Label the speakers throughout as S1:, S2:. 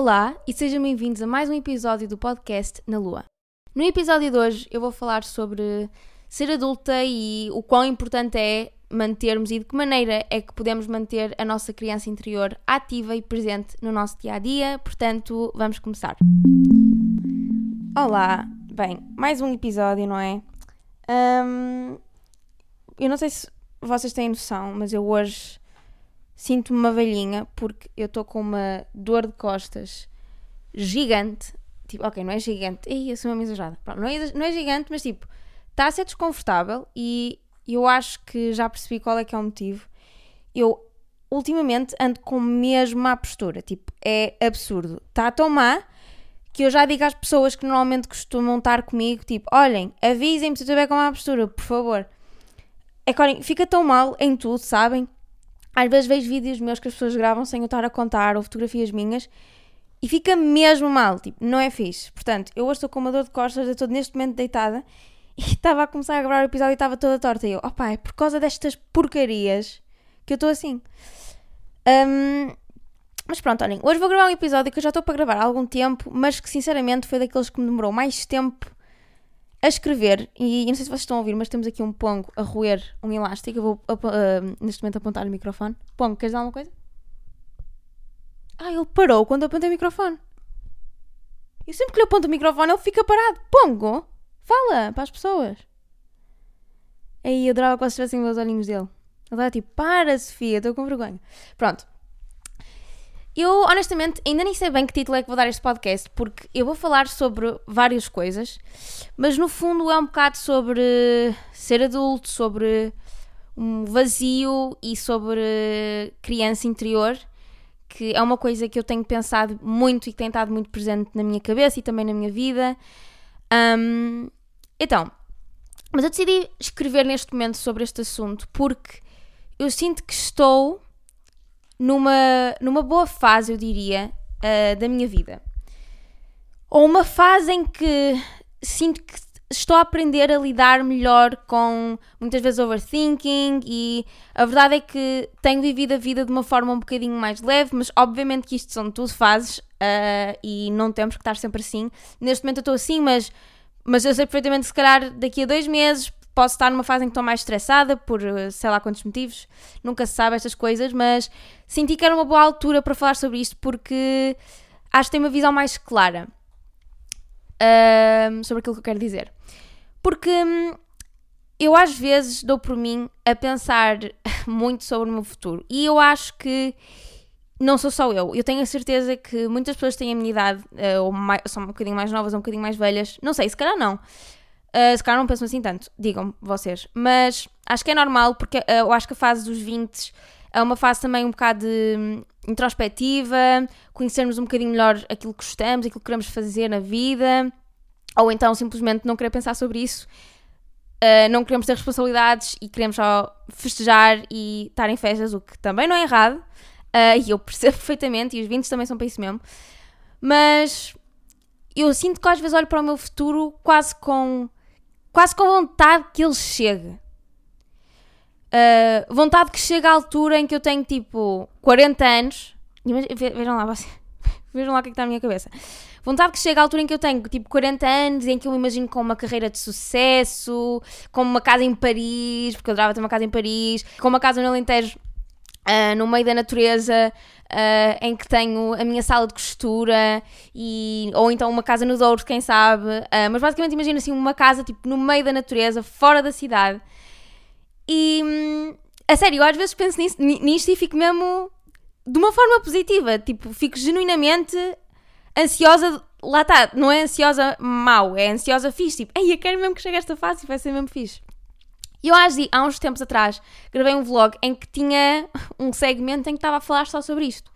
S1: Olá e sejam bem-vindos a mais um episódio do podcast Na Lua. No episódio de hoje eu vou falar sobre ser adulta e o quão importante é mantermos e de que maneira é que podemos manter a nossa criança interior ativa e presente no nosso dia a dia. Portanto, vamos começar. Olá, bem, mais um episódio, não é? Hum, eu não sei se vocês têm noção, mas eu hoje sinto-me uma velhinha porque eu estou com uma dor de costas gigante. Tipo, ok, não é gigante. Ei, eu sou uma exagerada. Pronto, não, é, não é gigante, mas tipo, está a ser desconfortável e eu acho que já percebi qual é que é o motivo. Eu ultimamente ando com mesmo má postura. Tipo, é absurdo. Está tão má que eu já digo às pessoas que normalmente costumam estar comigo, tipo, olhem, avisem-me se eu estiver com má postura, por favor. É que olhem, fica tão mal em tudo, sabem? Às vezes vejo vídeos meus que as pessoas gravam sem eu estar a contar, ou fotografias minhas, e fica mesmo mal, tipo, não é fixe. Portanto, eu hoje estou com uma dor de costas, eu estou neste momento deitada, e estava a começar a gravar o episódio e estava toda torta. E eu, opá, é por causa destas porcarias que eu estou assim. Um, mas pronto, olhem, hoje vou gravar um episódio que eu já estou para gravar há algum tempo, mas que sinceramente foi daqueles que me demorou mais tempo a escrever. E, não sei se vocês estão a ouvir, mas temos aqui um pongo a roer um elástico. Eu vou uh, neste momento apontar o microfone. Pongo, queres dar alguma coisa? Ah, ele parou quando eu apontei o microfone. E sempre que lhe aponto o microfone, ele fica parado. Pongo, fala para as pessoas. Aí eu adorava que vocês tivessem os olhinhos dele. Ele estava tipo, para Sofia, estou com vergonha. Pronto. Eu, honestamente, ainda nem sei bem que título é que vou dar este podcast, porque eu vou falar sobre várias coisas, mas no fundo é um bocado sobre ser adulto, sobre um vazio e sobre criança interior, que é uma coisa que eu tenho pensado muito e que tem estado muito presente na minha cabeça e também na minha vida. Um, então, mas eu decidi escrever neste momento sobre este assunto porque eu sinto que estou numa, numa boa fase, eu diria, uh, da minha vida. Ou uma fase em que sinto que estou a aprender a lidar melhor com muitas vezes overthinking e a verdade é que tenho vivido a vida de uma forma um bocadinho mais leve, mas obviamente que isto são tudo fases uh, e não temos que estar sempre assim. Neste momento eu estou assim, mas, mas eu sei perfeitamente se calhar daqui a dois meses posso estar numa fase em que estou mais estressada por eh, sei lá quantos motivos, nunca se sabe estas coisas, mas senti que era uma boa altura para falar sobre isto porque acho que tenho uma visão mais clara uh, sobre aquilo que eu quero dizer. Porque hum, eu às vezes dou por mim a pensar muito sobre o meu futuro e eu acho que não sou só eu. Eu tenho a certeza que muitas pessoas têm a minha idade, uh, ou mais, são um bocadinho mais novas ou um bocadinho mais velhas. Não sei, se calhar não. Uh, se calhar não pensam assim tanto, digam vocês. Mas acho que é normal, porque uh, eu acho que a fase dos 20 é uma fase também um bocado de um, introspectiva, conhecermos um bocadinho melhor aquilo que gostamos, aquilo que queremos fazer na vida, ou então simplesmente não querer pensar sobre isso. Uh, não queremos ter responsabilidades e queremos só festejar e estar em festas, o que também não é errado. e eu percebo perfeitamente, e os 20 também são para isso mesmo. Mas eu sinto que às vezes olho para o meu futuro quase com quase com vontade que ele chegue. Uh, vontade que chegue à altura em que eu tenho tipo 40 anos. Vejam lá, vocês, vejam lá o que, é que está na minha cabeça. Vontade que chegue à altura em que eu tenho tipo 40 anos, em que eu me imagino com uma carreira de sucesso, com uma casa em Paris, porque eu adorava ter uma casa em Paris, com uma casa no Alentejo, uh, no meio da natureza, uh, em que tenho a minha sala de costura e, ou então uma casa no Douro, quem sabe. Uh, mas basicamente imagina assim uma casa tipo no meio da natureza, fora da cidade. E hum, a sério, eu às vezes penso nisso, nisto e fico mesmo de uma forma positiva, tipo, fico genuinamente ansiosa, lá está, não é ansiosa mau, é ansiosa fixe, tipo, ei, eu quero mesmo que chegue a esta fase e vai ser mesmo fixe. E eu há uns tempos atrás gravei um vlog em que tinha um segmento em que estava a falar só sobre isto.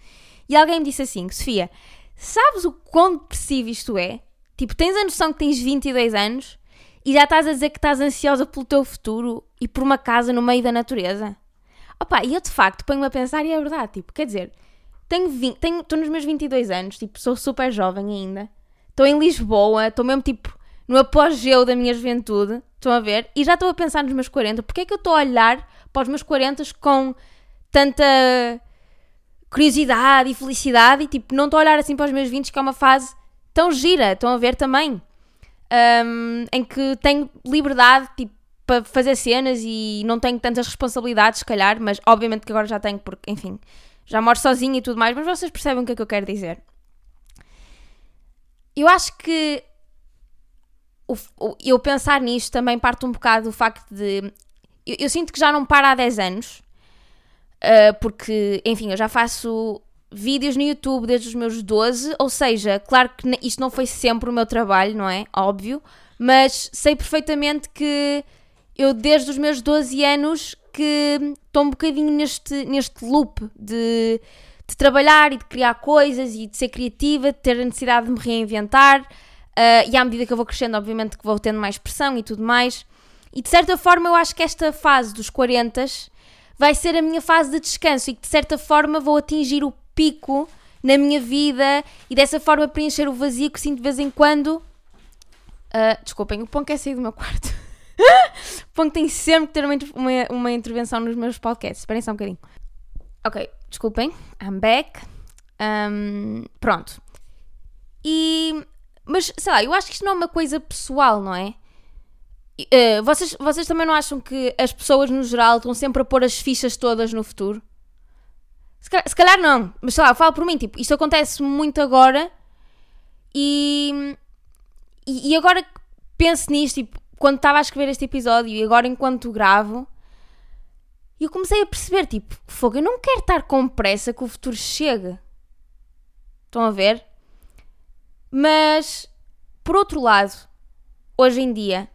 S1: E alguém me disse assim: Sofia, sabes o quão depressivo isto é? Tipo, tens a noção que tens 22 anos e já estás a dizer que estás ansiosa pelo teu futuro e por uma casa no meio da natureza? Opa, e eu de facto ponho-me a pensar e é verdade, tipo, quer dizer, tenho 20, tenho, estou nos meus 22 anos, tipo, sou super jovem ainda, estou em Lisboa, estou mesmo tipo no apogeu da minha juventude, estão a ver? E já estou a pensar nos meus 40, porque é que eu estou a olhar para os meus 40 com tanta. curiosidade e felicidade e tipo, não estou a olhar assim para os meus 20 que é uma fase tão gira, estão a ver também. Um, em que tenho liberdade tipo, para fazer cenas e não tenho tantas responsabilidades, se calhar, mas obviamente que agora já tenho, porque, enfim, já moro sozinha e tudo mais, mas vocês percebem o que é que eu quero dizer. Eu acho que o, o, eu pensar nisto também parte um bocado do facto de. Eu, eu sinto que já não para há 10 anos, uh, porque, enfim, eu já faço vídeos no YouTube desde os meus 12, ou seja, claro que isto não foi sempre o meu trabalho, não é? Óbvio, mas sei perfeitamente que eu desde os meus 12 anos que estou um bocadinho neste, neste loop de, de trabalhar e de criar coisas e de ser criativa, de ter a necessidade de me reinventar. Uh, e à medida que eu vou crescendo, obviamente que vou tendo mais pressão e tudo mais. E de certa forma, eu acho que esta fase dos 40 vai ser a minha fase de descanso e que de certa forma vou atingir o pico na minha vida e dessa forma preencher o vazio que sinto de vez em quando. Uh, desculpem, o pão quer sair do meu quarto. o pão tem sempre que ter uma, uma, uma intervenção nos meus podcasts. Esperem só um bocadinho. Ok, desculpem, I'm back. Um, pronto. E. Mas sei lá, eu acho que isto não é uma coisa pessoal, não é? Uh, vocês, vocês também não acham que as pessoas no geral estão sempre a pôr as fichas todas no futuro? Se calhar, se calhar não, mas sei lá, eu falo por mim, tipo, isto acontece muito agora e, e, agora penso nisto, tipo, quando estava a escrever este episódio e agora enquanto gravo, eu comecei a perceber, tipo, fogo, eu não quero estar com pressa que o futuro chegue. Estão a ver? Mas, por outro lado, hoje em dia,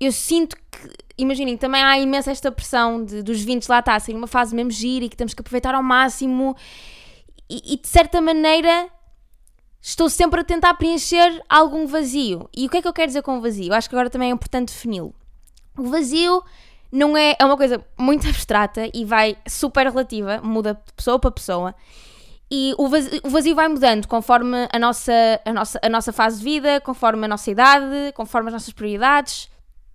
S1: eu sinto que imaginem, também há imensa esta pressão de, dos 20 lá está, assim, uma fase mesmo gira e que temos que aproveitar ao máximo e, e, de certa maneira estou sempre a tentar preencher algum vazio. E o que é que eu quero dizer com vazio? Acho que agora também é importante defini-lo. O vazio não é, é uma coisa muito abstrata e vai super relativa, muda de pessoa para pessoa. E o vazio, o vazio, vai mudando conforme a nossa, a, nossa, a nossa fase de vida, conforme a nossa idade, conforme as nossas prioridades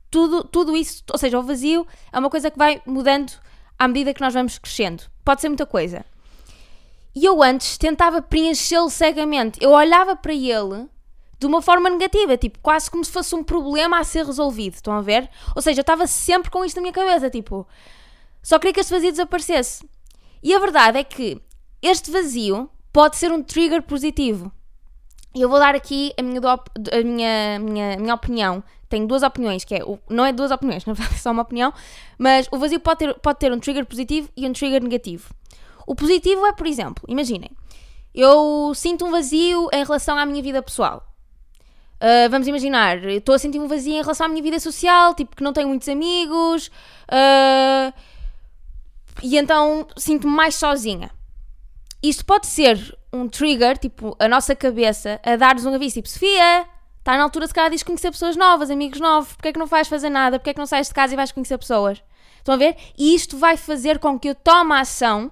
S1: tudo, tudo isso, ou seja, o vazio é uma coisa que vai mudando à medida que nós vamos crescendo. Pode ser muita coisa. E eu antes tentava preenchê-lo cegamente. Eu olhava para ele de uma forma negativa, tipo, quase como se fosse um problema a ser resolvido. Estão a ver? Ou seja, eu estava sempre com isto na minha cabeça, tipo, só queria que este vazio desaparecesse. E a verdade é que este vazio pode ser um trigger positivo. E eu vou dar aqui a minha, a minha, minha, minha opinião tenho duas opiniões, que é, não é duas opiniões, na verdade é só uma opinião, mas o vazio pode ter, pode ter um trigger positivo e um trigger negativo. O positivo é, por exemplo, imaginem, eu sinto um vazio em relação à minha vida pessoal. Uh, vamos imaginar, estou a sentir um vazio em relação à minha vida social, tipo que não tenho muitos amigos, uh, e então sinto-me mais sozinha. Isto pode ser um trigger, tipo, a nossa cabeça a dar-nos um aviso, tipo, Sofia, Está na altura, se calhar, de conhecer pessoas novas, amigos novos. Porquê é que não vais fazer nada? Porquê é que não sais de casa e vais conhecer pessoas? Estão a ver? E isto vai fazer com que eu tome ação,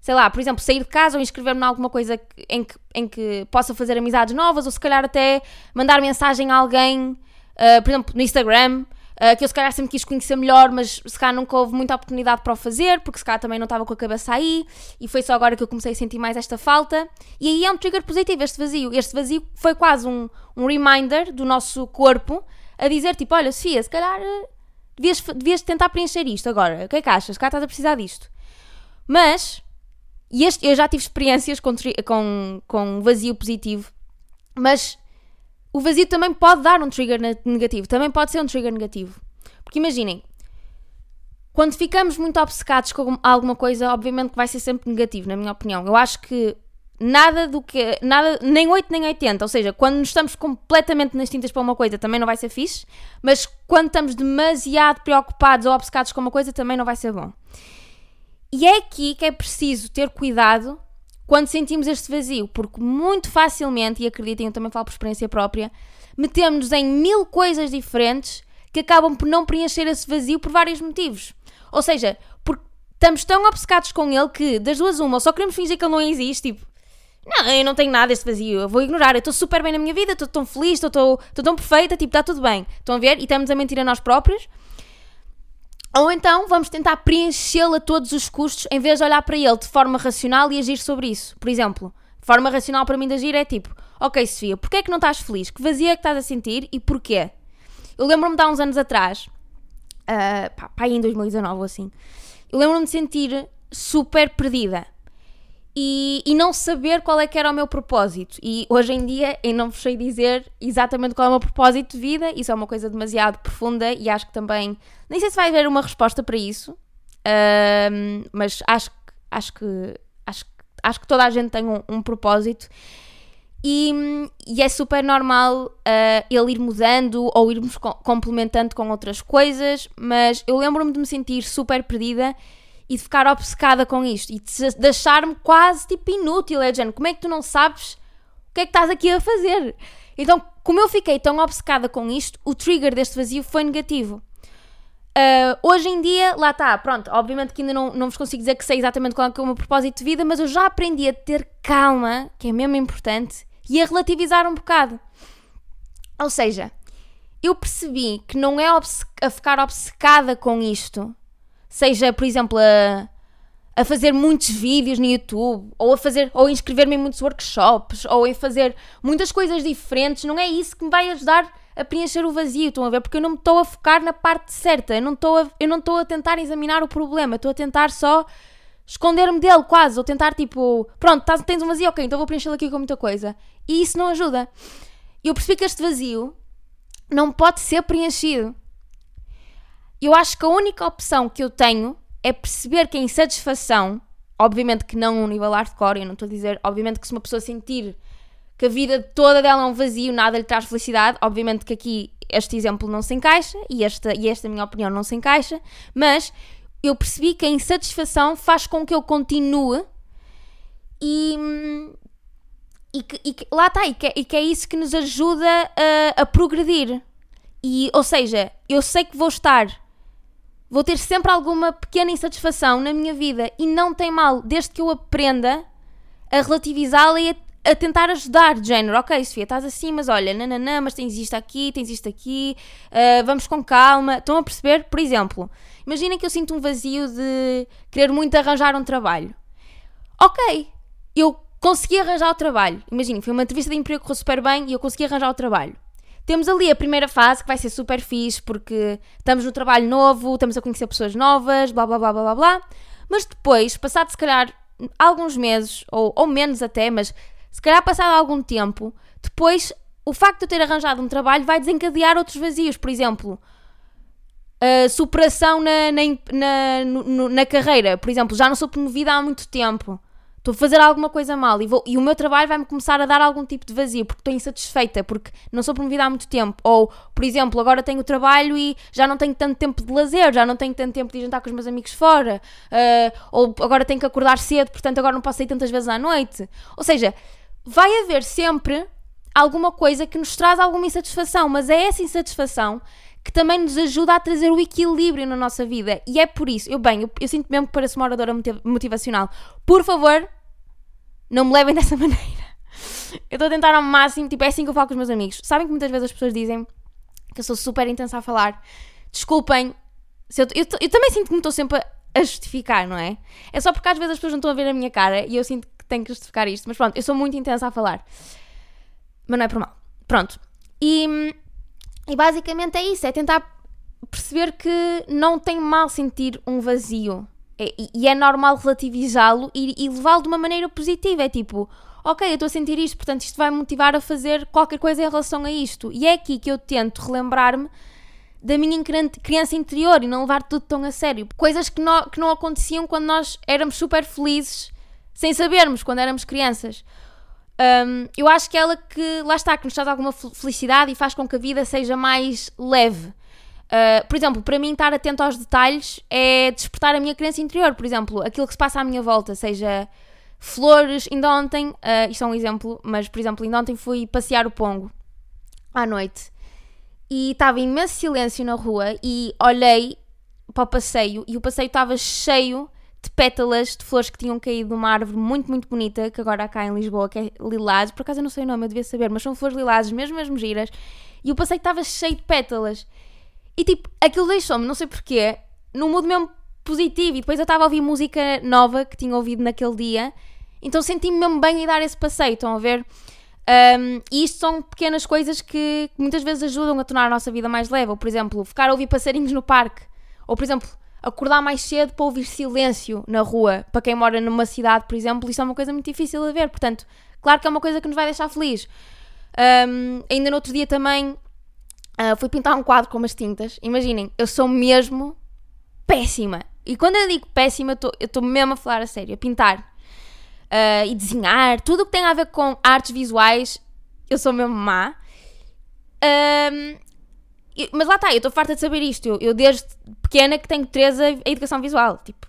S1: sei lá, por exemplo, sair de casa ou inscrever-me em alguma coisa em que, em que possa fazer amizades novas, ou se calhar até mandar mensagem a alguém, uh, por exemplo, no Instagram, Uh, que eu se calhar sempre quis conhecer melhor, mas se calhar nunca houve muita oportunidade para o fazer, porque se calhar também não estava com a cabeça aí, e foi só agora que eu comecei a sentir mais esta falta. E aí é um trigger positivo, este vazio. Este vazio foi quase um, um reminder do nosso corpo a dizer, tipo, olha, Sofia, se calhar eh, devias, devias tentar preencher isto agora. O que é que achas? Se calhar estás a precisar disto. Mas, e este, eu já tive experiências com, com, com vazio positivo, mas o vazio também pode dar um trigger negativo, também pode ser um trigger negativo. Porque imaginem, quando ficamos muito obcecados com alguma coisa, obviamente que vai ser sempre negativo, na minha opinião. Eu acho que nada do que. Nada, nem 8 nem 80. Ou seja, quando estamos completamente nas tintas para uma coisa também não vai ser fixe, mas quando estamos demasiado preocupados ou obcecados com uma coisa também não vai ser bom. E é aqui que é preciso ter cuidado quando sentimos este vazio, porque muito facilmente, e acreditem, eu também falo por experiência própria, metemos-nos em mil coisas diferentes que acabam por não preencher esse vazio por vários motivos. Ou seja, porque estamos tão obcecados com ele que, das duas, uma, só queremos fingir que ele não existe, tipo, não, eu não tenho nada deste vazio, eu vou ignorar, eu estou super bem na minha vida, estou tão feliz, estou tão perfeita, tipo, está tudo bem. Estão a ver? E estamos a mentir a nós próprios. Ou então vamos tentar preenchê-lo a todos os custos em vez de olhar para ele de forma racional e agir sobre isso. Por exemplo, forma racional para mim de agir é tipo: Ok, Sofia, porquê é que não estás feliz? Que vazia é que estás a sentir e porquê? Eu lembro-me de há uns anos atrás, uh, pá, pá, em 2019 ou assim, eu lembro-me de sentir super perdida e, e, não saber qual é que era o meu propósito. E hoje em dia eu não vos sei dizer exatamente qual é o meu propósito de vida, isso é uma coisa demasiado profunda e acho que também. Nem sei se vai haver uma resposta para isso, mas acho, acho, que, acho, acho que toda a gente tem um, um propósito. E, e, é super normal uh, ele ir mudando ou irmos complementando com outras coisas, mas eu lembro-me de me sentir super perdida e de ficar obcecada com isto e de achar-me quase tipo inútil, é gente, como é que tu não sabes o que é que estás aqui a fazer? Então, como eu fiquei tão obcecada com isto, o trigger deste vazio foi negativo. Uh, hoje em dia, lá está, pronto, obviamente que ainda não, não vos consigo dizer que sei exatamente qual é o meu propósito de vida, mas eu já aprendi a ter calma, que é mesmo importante, e a relativizar um bocado. Ou seja, eu percebi que não é a ficar obcecada com isto, seja, por exemplo, a, a fazer muitos vídeos no YouTube, ou a fazer, ou inscrever-me em muitos workshops, ou a fazer muitas coisas diferentes, não é isso que me vai ajudar a preencher o vazio, estão a ver? Porque eu não me estou a focar na parte certa, eu não estou a, eu não estou a tentar examinar o problema, estou a tentar só esconder-me dele quase, ou tentar tipo, pronto, tens um vazio, ok, então vou preenchê-lo aqui com muita coisa. E isso não ajuda. Eu percebi que este vazio não pode ser preenchido. Eu acho que a única opção que eu tenho é perceber que a insatisfação, obviamente que não um nível hardcore, eu não estou a dizer, obviamente que se uma pessoa sentir que a vida toda dela é um vazio, nada lhe traz felicidade, obviamente que aqui este exemplo não se encaixa e esta, e esta minha opinião não se encaixa, mas eu percebi que a insatisfação faz com que eu continue e, e, que, e que, lá está, e que, e que, é isso que nos ajuda a, a progredir. E, ou seja, eu sei que vou estar Vou ter sempre alguma pequena insatisfação na minha vida e não tem mal, desde que eu aprenda a relativizá-la e a, a, tentar ajudar, de género, ok, Sofia, estás assim, mas olha, nananã, mas tens isto aqui, tens isto aqui, uh, vamos com calma. Estão a perceber? Por exemplo, imaginem que eu sinto um vazio de querer muito arranjar um trabalho. Ok, eu consegui arranjar o trabalho. Imaginem, foi uma entrevista de emprego que correu super bem e eu consegui arranjar o trabalho. Temos ali a primeira fase que vai ser super fixe porque estamos no trabalho novo, estamos a conhecer pessoas novas, blá blá blá blá blá blá. Mas depois, passado se calhar alguns meses, ou, ou menos até, mas se calhar passado algum tempo, depois o facto de eu ter arranjado um trabalho vai desencadear outros vazios. Por exemplo, a superação na, na, na, na, carreira. Por exemplo, já não sou promovida há muito tempo estou a fazer alguma coisa mal e, vou, e o meu trabalho vai-me começar a dar algum tipo de vazio porque estou insatisfeita, porque não sou promovida há muito tempo. Ou, por exemplo, agora tenho trabalho e já não tenho tanto tempo de lazer, já não tenho tanto tempo de jantar com os meus amigos fora. Uh, ou agora tenho que acordar cedo, portanto agora não posso sair tantas vezes à noite. Ou seja, vai haver sempre alguma coisa que nos traz alguma insatisfação, mas é essa insatisfação que também nos ajuda a trazer o equilíbrio na nossa vida. E é por isso, eu bem, eu, eu sinto mesmo que pareço uma oradora motivacional. Por favor, não me levem dessa maneira. Eu estou a tentar ao máximo, tipo, é assim que eu falo com os meus amigos. Sabem que muitas vezes as pessoas dizem que eu sou super intensa a falar. Desculpem, eu, eu, eu, também sinto que me estou sempre a, justificar, não é? É só porque às vezes as pessoas não estão a ver a minha cara e eu sinto que tenho que justificar isto. Mas pronto, eu sou muito intensa a falar. Mas não é por mal. Pronto. E, e basicamente é isso: é tentar perceber que não tem mal sentir um vazio é, e é normal relativizá-lo e, e levá-lo de uma maneira positiva. É tipo, ok, eu estou a sentir isto, portanto isto vai me motivar a fazer qualquer coisa em relação a isto. E é aqui que eu tento relembrar-me da minha criança interior e não levar tudo tão a sério. Coisas que não, que não aconteciam quando nós éramos super felizes, sem sabermos, quando éramos crianças. Um, eu acho que ela que, lá está, que nos traz alguma felicidade e faz com que a vida seja mais leve. Uh, por exemplo, para mim estar atento aos detalhes é despertar a minha crença interior. Por exemplo, aquilo que se passa à minha volta, seja flores. Ainda ontem, uh, isto é um exemplo, mas por exemplo, ainda ontem fui passear o Pongo à noite e estava imenso silêncio na rua e olhei para o passeio e o passeio estava cheio de pétalas de flores que tinham caído de uma árvore muito, muito bonita, que agora há cá em Lisboa, que é lilás. Por acaso eu não sei o nome, eu devia saber, mas são flores lilás, mesmo, mesmo giras. E o passeio estava cheio de pétalas. E tipo, aquilo deixou-me, não sei porquê, num mood mesmo positivo. E depois eu estava a ouvir música nova que tinha ouvido naquele dia, então senti-me mesmo bem a dar esse passeio. Estão a ver? Um, e isto são pequenas coisas que, muitas vezes ajudam a tornar a nossa vida mais leve. Ou, por exemplo, ficar a ouvir passarinhos no parque. Ou, por exemplo, acordar mais cedo para ouvir silêncio na rua. Para quem mora numa cidade, por exemplo, isso é uma coisa muito difícil de ver. Portanto, claro que é uma coisa que nos vai deixar feliz. Um, ainda no outro dia também uh, fui pintar um quadro com umas tintas. Imaginem, eu sou mesmo péssima. E quando eu digo péssima, eu estou mesmo a falar a sério, a pintar uh, e desenhar, tudo o que tem a ver com artes visuais, eu sou mesmo má. Um, mas lá está, eu estou farta de saber isto. Eu, eu, desde pequena que tenho 13 a, a educação visual. Tipo,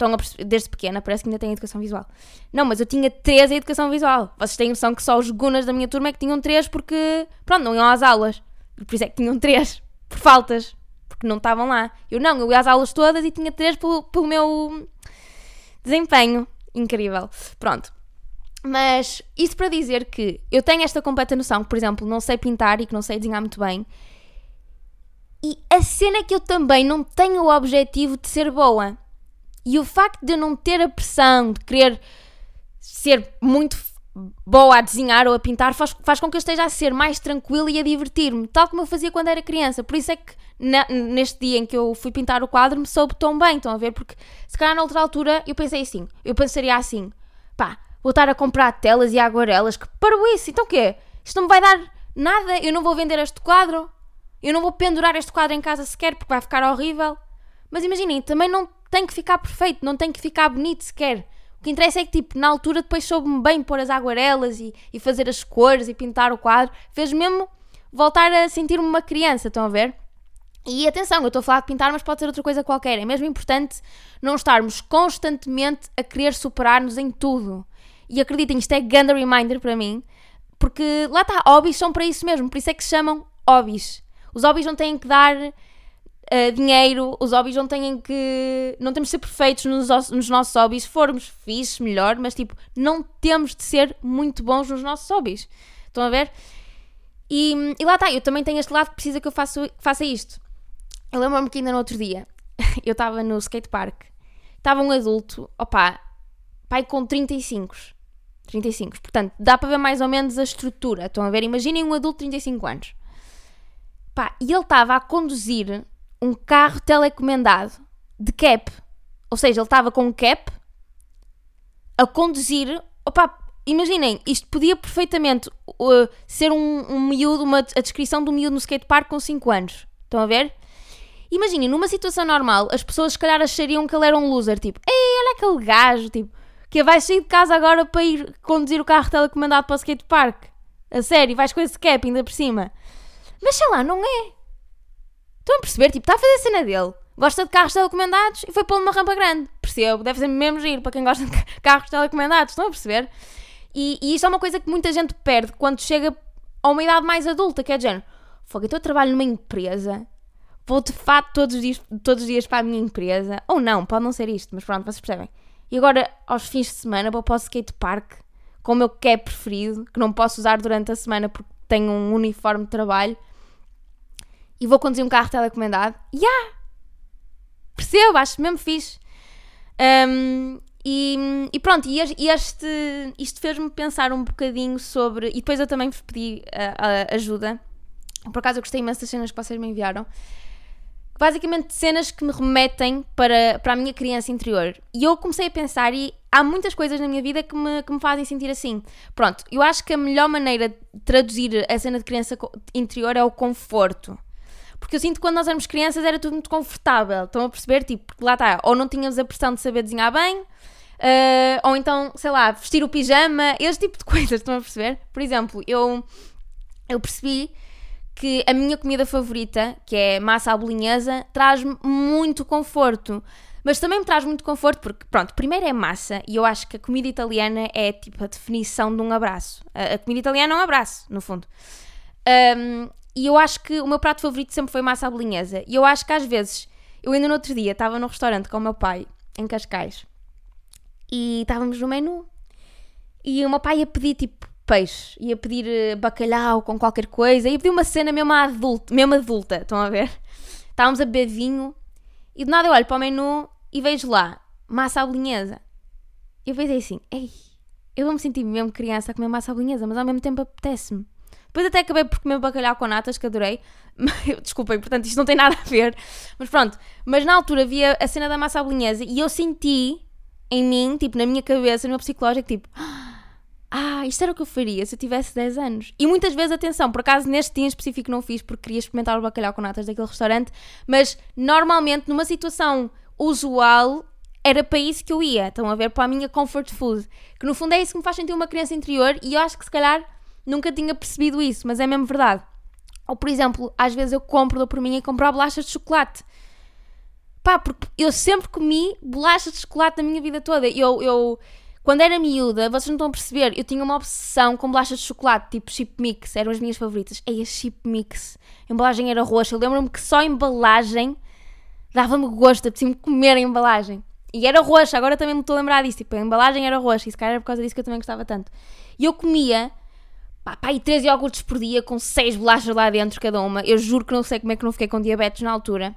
S1: a desde pequena, parece que ainda tenho educação visual. Não, mas eu tinha 3 a educação visual. Vocês têm noção que só os gunas da minha turma é que tinham 3 porque, pronto, não iam às aulas. Por isso é que tinham 3, por faltas, porque não estavam lá. Eu não, eu ia às aulas todas e tinha 3 pelo, pelo meu desempenho. Incrível. Pronto. Mas isso para dizer que eu tenho esta completa noção que, por exemplo, não sei pintar e que não sei desenhar muito bem. E a cena é que eu também não tenho o objetivo de ser boa. E o facto de eu não ter a pressão de querer ser muito boa a desenhar ou a pintar faz, faz com que eu esteja a ser mais tranquila e a divertir-me, tal como eu fazia quando era criança. Por isso é que na, neste dia em que eu fui pintar o quadro me soube tão bem, estão a ver? Porque se calhar na outra altura eu pensei assim, eu pensaria assim, pá, vou estar a comprar telas e aguarelas, que parou isso, então o quê? Isto não me vai dar nada, eu não vou vender este quadro, eu não vou pendurar este quadro em casa sequer porque vai ficar horrível. Mas imaginem, também não tem que ficar perfeito, não tem que ficar bonito sequer. O que interessa é que, tipo, na altura depois soube-me bem pôr as aguarelas e, e fazer as cores e pintar o quadro. Fez mesmo voltar a sentir-me uma criança, estão a ver? E atenção, eu estou a falar de pintar, mas pode ser outra coisa qualquer. É mesmo importante não estarmos constantemente a querer superar-nos em tudo. E acreditem, isto é grande reminder para mim, porque lá está, hobbies são para isso mesmo, por isso é que se chamam hobbies. Os hobbies não têm que dar uh, dinheiro, os hobbies não têm que. Não temos de ser perfeitos nos, nos nossos hobbies. Se formos fixes, melhor, mas tipo, não temos de ser muito bons nos nossos hobbies. Estão a ver? E, e lá está, eu também tenho este lado que precisa que eu faça, faça isto. Eu lembro-me que ainda no outro dia eu estava no skatepark, estava um adulto, opá, pai com 35. 35. Portanto, dá para ver mais ou menos a estrutura. Estão a ver? Imaginem um adulto de 35 anos. Pá, e ele estava a conduzir um carro telecomendado de cap. Ou seja, ele estava com um cap a conduzir. Opa, imaginem, isto podia perfeitamente uh, ser um, um miúdo, uma, a descrição de um miúdo no skatepark com 5 anos. Estão a ver? Imaginem, numa situação normal, as pessoas se calhar achariam que ele era um loser. Tipo, ei, olha aquele gajo, tipo, que vai sair de casa agora para ir conduzir o carro telecomandado para o skatepark. A sério, vais com esse cap ainda por cima. Mas sei lá, não é. Estão a perceber? Tipo, está a fazer a cena dele. Gosta de carros telecomandados e foi pô-lo numa rampa grande. Percebo, deve ser mesmo giro para quem gosta de carros telecomandados. Estão a perceber? E, e isto é uma coisa que muita gente perde quando chega a uma idade mais adulta, que é de género. Fogo, então eu trabalho numa empresa, vou de fato todos os, dias, todos os dias para a minha empresa. Ou não, pode não ser isto, mas pronto, vocês percebem. E agora, aos fins de semana, vou para o skatepark com o meu cap preferido, que não posso usar durante a semana porque tenho um uniforme de trabalho e vou conduzir um carro telecomendado. Ya! Yeah! Percebo, acho mesmo fixe. Um, e, e, pronto, e este, isto fez-me pensar um bocadinho sobre. E depois eu também vos pedi uh, ajuda. Por acaso eu gostei imenso das cenas que vocês me enviaram. Basicamente, cenas que me remetem para, para a minha criança interior. E eu comecei a pensar, e há muitas coisas na minha vida que me, que me fazem sentir assim. Pronto, eu acho que a melhor maneira de traduzir a cena de criança interior é o conforto. Porque eu sinto que quando nós éramos crianças era tudo muito confortável. Estão a perceber? Tipo, lá está, ou não tínhamos a pressão de saber desenhar bem, uh, ou então, sei lá, vestir o pijama, esse tipo de coisas. Estão a perceber? Por exemplo, eu, eu percebi que a minha comida favorita, que é massa à bolinhesa, traz-me muito conforto. Mas também me traz muito conforto porque, pronto, primeiro é massa e eu acho que a comida italiana é tipo a definição de um abraço. A, a comida italiana é um abraço, no fundo. Um, e eu acho que o meu prato favorito sempre foi massa à bolinhesa. E eu acho que às vezes, eu ainda no outro dia estava no restaurante com o meu pai, em Cascais, e estávamos no menu, e o meu pai ia pedir tipo peixe, ia pedir eh, bacalhau com qualquer coisa, ia pedir uma cena mesmo adulta, mesmo adulta, estão a ver? Estávamos a beber vinho E de nada eu olho para o menu e vejo lá massa à bolonhesa. Eu pensei assim, ei, eu vou me sentir mesmo criança a comer massa à bolonhesa, mas ao mesmo tempo apetece-me. Depois até acabei por comer bacalhau com natas, que adorei. Desculpem, portanto, isto não tem nada a ver. Mas pronto. Mas na altura havia a cena da massa à e eu senti em mim, tipo, na minha cabeça, no meu psicológico, tipo... Ah, isto era o que eu faria se eu tivesse 10 anos. E muitas vezes, atenção, por acaso neste dia em específico não fiz porque queria experimentar o bacalhau com natas daquele restaurante, mas normalmente numa situação usual era para isso que eu ia. Estão a ver? Para a minha comfort food. Que no fundo é isso que me faz sentir uma criança interior e eu acho que se calhar nunca tinha percebido isso, mas é mesmo verdade. Ou por exemplo, às vezes eu compro, dou por mim e compro bolachas de chocolate. Pá, porque eu sempre comi bolachas de chocolate na minha vida toda. Eu, eu quando era miúda, vocês não estão a perceber, eu tinha uma obsessão com bolachas de chocolate, tipo chip mix, eram as minhas favoritas. Ei, a chip mix. A embalagem era roxa. Eu lembro-me que só a embalagem dava-me gosto, apetecia-me comer a embalagem. E era roxa, agora também me estou a lembrar disso. Tipo, a embalagem era roxa e se calhar era por causa disso que eu também gostava tanto. E eu comia, pá, pá, e 13 iogurtes por dia com 6 bolachas lá dentro cada uma. Eu juro que não sei como é que não fiquei com diabetes na altura.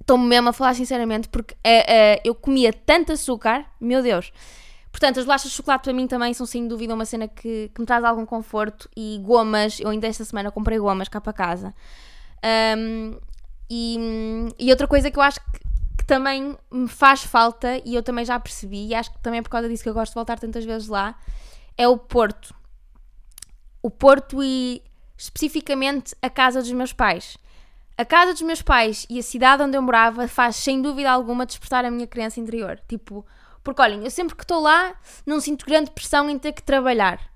S1: Estou-me mesmo a falar sinceramente porque uh, uh, eu comia tanto açúcar, meu Deus. Portanto, as bolachas de chocolate para mim também são sem dúvida uma cena que, que me traz algum conforto. E gomas, eu ainda esta semana comprei gomas cá para casa. Um, e, e outra coisa que eu acho que que também me faz falta e eu também já percebi, e acho que também é por causa disso que eu gosto de voltar tantas vezes lá, é o Porto. O Porto e especificamente a casa dos meus pais. A casa dos meus pais e a cidade onde eu morava faz sem dúvida alguma despertar a minha criança interior. Tipo, porque olhem, eu sempre que estou lá não sinto grande pressão em ter que trabalhar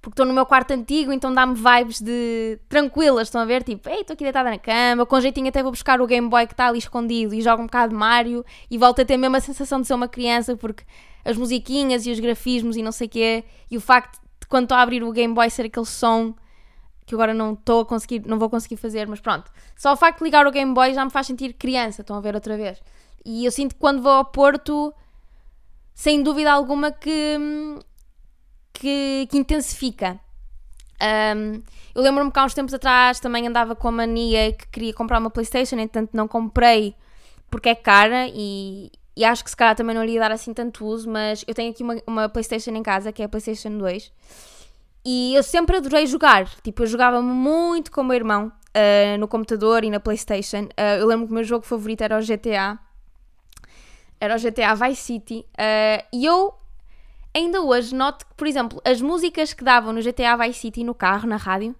S1: porque estou no meu quarto antigo, então dá-me vibes de tranquilas, estão a ver? Tipo, ei, estou aqui deitada na cama, com jeitinho até vou buscar o Game Boy que está ali escondido e jogo um bocado de Mario e volto a ter mesmo a sensação de ser uma criança, porque as musiquinhas e os grafismos e não sei o quê, e o facto de quando estou a abrir o Game Boy ser aquele som que agora não estou a conseguir, não vou conseguir fazer, mas pronto. Só o facto de ligar o Game Boy já me faz sentir criança, estão a ver outra vez. E eu sinto que quando vou ao Porto, sem dúvida alguma que que, que intensifica. Um, eu lembro-me que há uns tempos atrás também andava com a mania que queria comprar uma Playstation, entanto não comprei porque é cara e, e acho que se calhar também não lhe ia dar assim tanto uso, mas eu tenho aqui uma, uma Playstation em casa, que é a Playstation 2, e eu sempre adorei jogar, tipo, eu jogava muito com o meu irmão uh, no computador e na Playstation, uh, eu lembro que o meu jogo favorito era o GTA, era o GTA Vice City, uh, e eu ainda hoje noto que, por exemplo, as músicas que davam no GTA Vice City no carro, na rádio,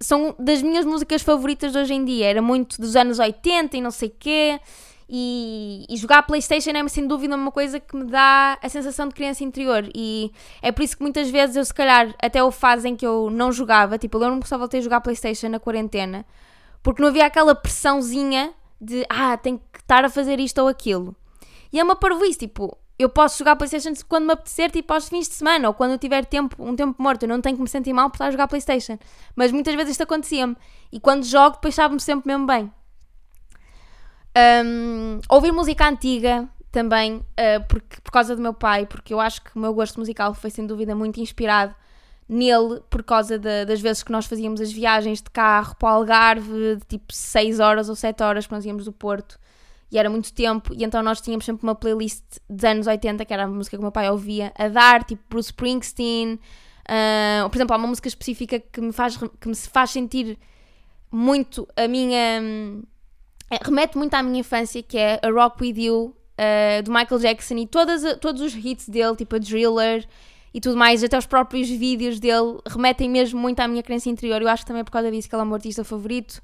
S1: são das minhas músicas favoritas de hoje em dia. Era muito dos anos 80 e não sei quê. E, e jogar Playstation é sem dúvida uma coisa que me dá a sensação de criança interior e é por isso que muitas vezes eu se calhar até o fase em que eu não jogava, tipo eu lembro-me que só voltei a jogar Playstation na quarentena porque não havia aquela pressãozinha de ah, tenho que estar a fazer isto ou aquilo e é uma parvoíce, tipo eu posso jogar Playstation quando me apetecer, tipo aos fins de semana, ou quando eu tiver tempo, um tempo morto, eu não tenho que me sentir mal por estar a jogar Playstation. Mas muitas vezes isto acontecia-me. E quando jogo, depois sabe-me sempre mesmo bem. Um, ouvir música antiga também, uh, porque, por causa do meu pai, porque eu acho que o meu gosto musical foi sem dúvida muito inspirado nele, por causa de, das vezes que nós fazíamos as viagens de carro para o Algarve, de tipo 6 horas ou 7 horas que nós íamos do Porto e era muito tempo, e então nós tínhamos sempre uma playlist dos anos 80, que era a música que o meu pai ouvia, a dar, tipo Bruce Springsteen. Uh, por exemplo, há uma música específica que me faz, que me faz sentir muito a minha. Um, remete muito à minha infância, que é a Rock With You, uh, do Michael Jackson, e todas, todos os hits dele, tipo a Driller e tudo mais, até os próprios vídeos dele, remetem mesmo muito à minha crença interior. Eu acho que também é por causa disso que ele é o meu artista favorito.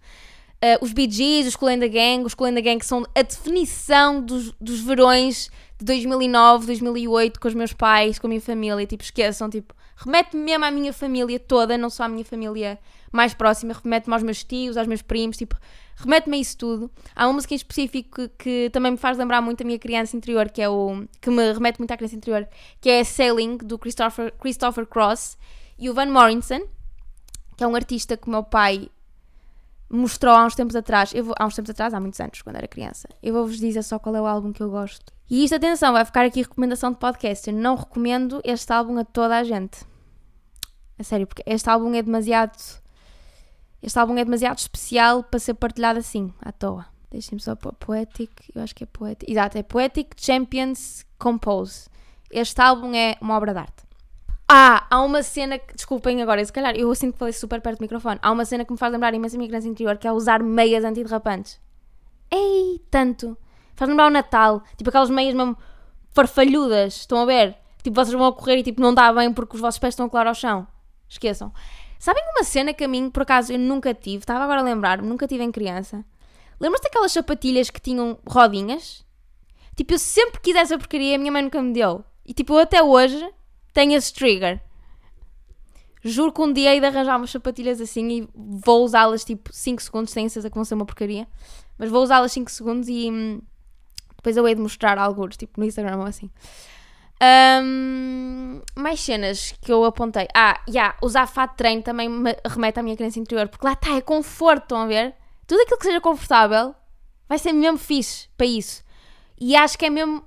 S1: Uh, os Bee Gees, os Cool Gang, os Cool and Gang são a definição dos, dos verões de 2009, 2008 com os meus pais, com a minha família, tipo, esqueçam, tipo, remete-me mesmo à minha família toda, não só à minha família mais próxima, remete-me aos meus tios, aos meus primos, tipo, remete-me a isso tudo. Há uma música em específico que, também me faz lembrar muito a minha criança interior, que é o, que me remete muito à criança interior, que é Sailing, do Christopher, Christopher Cross, e o Van Morrison, que é um artista que o meu pai mostrou há uns tempos atrás, eu vou, há uns tempos atrás, há muitos anos, quando era criança. Eu vou-vos dizer só qual é o álbum que eu gosto. E isto, atenção, vai ficar aqui recomendação de podcast. Eu não recomendo este álbum a toda a gente. A sério, porque este álbum é demasiado. Este álbum é demasiado especial para ser partilhado assim, à toa. Deixem-me só pôr Poetic, eu acho que é Poetic. Exato, é Poetic Champions Compose. Este álbum é uma obra de arte. Ah, há uma cena que, desculpem agora, se calhar eu sinto que falei super perto do microfone. Há uma cena que me faz lembrar imenso a minha criança interior, que é usar meias antiderrapantes. Ei, tanto! Faz lembrar o Natal, tipo aquelas meias mesmo farfalhudas, estão a ver? Tipo, vocês vão a correr e tipo, não dá bem porque os vossos pés estão a colar ao chão. Esqueçam. Sabem uma cena que a mim, por acaso, eu nunca tive, estava agora a lembrar-me, nunca tive em criança. Lembras-te daquelas sapatilhas que tinham rodinhas? Tipo, eu sempre quis essa porcaria a minha mãe nunca me deu. E tipo, eu até hoje tenho esse trigger. Juro que um dia hei de arranjar umas sapatilhas assim e vou usá-las tipo 5 segundos, sem certeza que vão ser uma porcaria. Mas vou usá-las 5 segundos e hum, depois eu hei de mostrar alguns, tipo no Instagram ou assim. Um, mais cenas que eu apontei. Ah, já, yeah, usar fato de treino também me remete à minha crença interior, porque lá está, é conforto, estão a ver? Tudo aquilo que seja confortável vai ser mesmo fixe para isso. E acho que é mesmo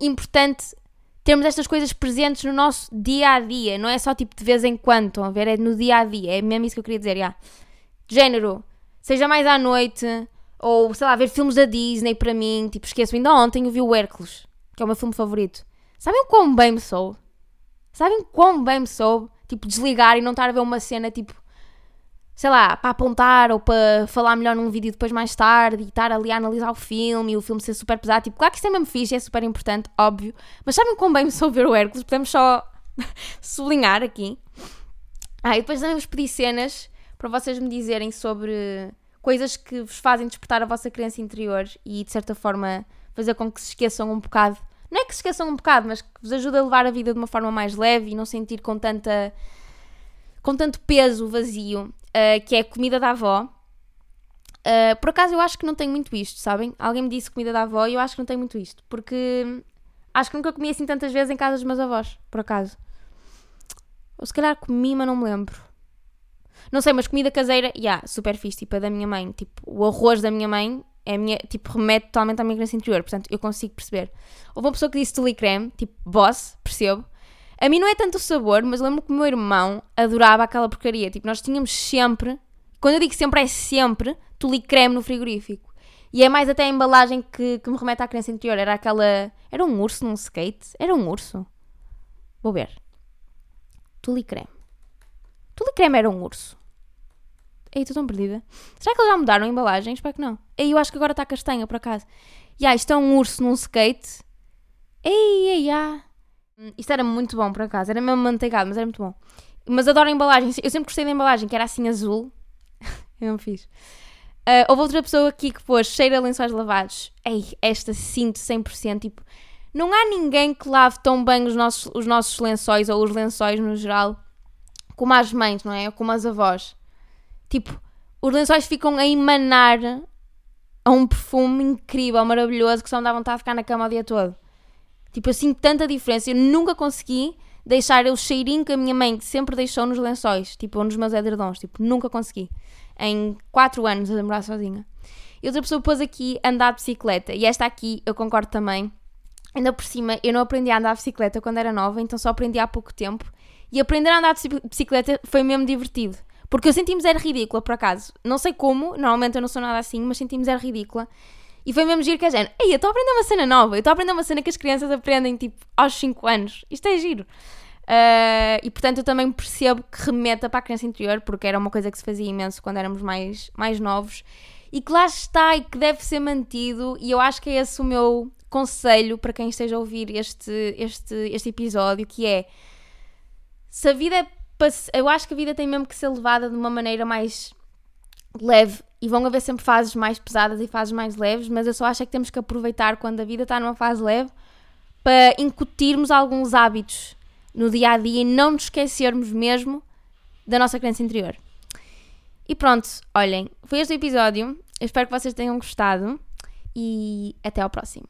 S1: importante termos estas coisas presentes no nosso dia a dia, não é só tipo de vez em quando, estão a ver? É no dia a dia, é mesmo isso que eu queria dizer, já. De género, seja mais à noite, ou sei lá, ver filmes da Disney para mim, tipo, esqueço, ainda ontem eu vi o Hércules, que é o meu filme favorito. Sabem quão bem me soube? Sabem quão bem me soube? Tipo, desligar e não estar a ver uma cena, tipo, sei lá, para apontar ou para falar melhor num vídeo depois mais tarde e estar ali a analisar o filme e o filme ser super pesado. Tipo, claro que isso é mesmo fixe, é super importante, óbvio. Mas sabem quão bem me soube ver o Hércules? Podemos só sublinhar aqui. Ah, e depois também vos pedi cenas para vocês me dizerem sobre coisas que vos fazem despertar a vossa crença interior e de certa forma fazer com que se esqueçam um bocado não é que se esqueçam um bocado, mas que vos ajuda a levar a vida de uma forma mais leve e não sentir com tanta com tanto peso vazio, uh, que é comida da avó. Uh, por acaso eu acho que não tenho muito isto, sabem? Alguém me disse comida da avó e eu acho que não tenho muito isto, porque acho que nunca comi assim tantas vezes em casa dos meus avós, por acaso. Ou se calhar comi, mas não me lembro. Não sei, mas comida caseira, já, yeah, super fixe, tipo a da minha mãe. Tipo, o arroz da minha mãe é minha, tipo, remete totalmente à minha crença interior, portanto eu consigo perceber. Houve uma pessoa que disse tule creme, tipo, boss, percebo. A mim não é tanto o sabor, mas lembro que o meu irmão adorava aquela porcaria. Tipo, nós tínhamos sempre, quando eu digo sempre, é sempre tule creme no frigorífico. E é mais até a embalagem que, que me remete à crença interior. Era aquela. Era um urso num skate? Era um urso? Vou ver. Tule creme. Tule creme era um urso. Ei, estou tão perdida. Será que eles já mudaram a embalagem? Espero que não. Ei, eu acho que agora está castanha, por acaso. E ah, isto é um urso num skate. Ei, ei, ah. Isto era muito bom, por acaso. Era mesmo manteigado, mas era muito bom. Mas adoro a embalagem. Eu sempre gostei da embalagem, que era assim azul. eu não fiz. Uh, houve outra pessoa aqui que pôs cheira a lençóis lavados. Ei, esta sinto 100%. Tipo, não há ninguém que lave tão bem os nossos, os nossos lençóis ou os lençóis no geral como as mães, não é? Ou como as avós. Tipo, os lençóis ficam a emanar a um perfume incrível, maravilhoso, que só me dá vontade de ficar na cama o dia todo. Tipo, eu sinto tanta diferença. Eu nunca consegui deixar o cheirinho que a minha mãe sempre deixou nos lençóis, tipo, ou nos meus edredons. Tipo, nunca consegui. Em 4 anos a demorar sozinha. E outra pessoa pôs aqui andar de bicicleta. E esta aqui eu concordo também. Ainda por cima, eu não aprendi a andar de bicicleta quando era nova, então só aprendi há pouco tempo. E aprender a andar de bicicleta foi mesmo divertido. Porque eu senti-me zero ridícula, por acaso. Não sei como, normalmente eu não sou nada assim, mas senti-me zero ridícula. E foi mesmo giro que a gente, ei, eu estou a aprender uma cena nova, eu estou a aprender uma cena que as crianças aprendem, tipo, aos 5 anos. Isto é giro. Uh, e portanto eu também percebo que remeta para a criança interior, porque era uma coisa que se fazia imenso quando éramos mais, mais novos. E que lá está e que deve ser mantido, e eu acho que é esse o meu conselho para quem esteja a ouvir este, este, este episódio, que é se a vida é eu acho que a vida tem mesmo que ser levada de uma maneira mais leve e vão haver sempre fases mais pesadas e fases mais leves, mas eu só acho que temos que aproveitar quando a vida está numa fase leve para incutirmos alguns hábitos no dia a dia e não nos esquecermos mesmo da nossa crença interior. E pronto, olhem, foi este o episódio. Eu espero que vocês tenham gostado e até ao próximo.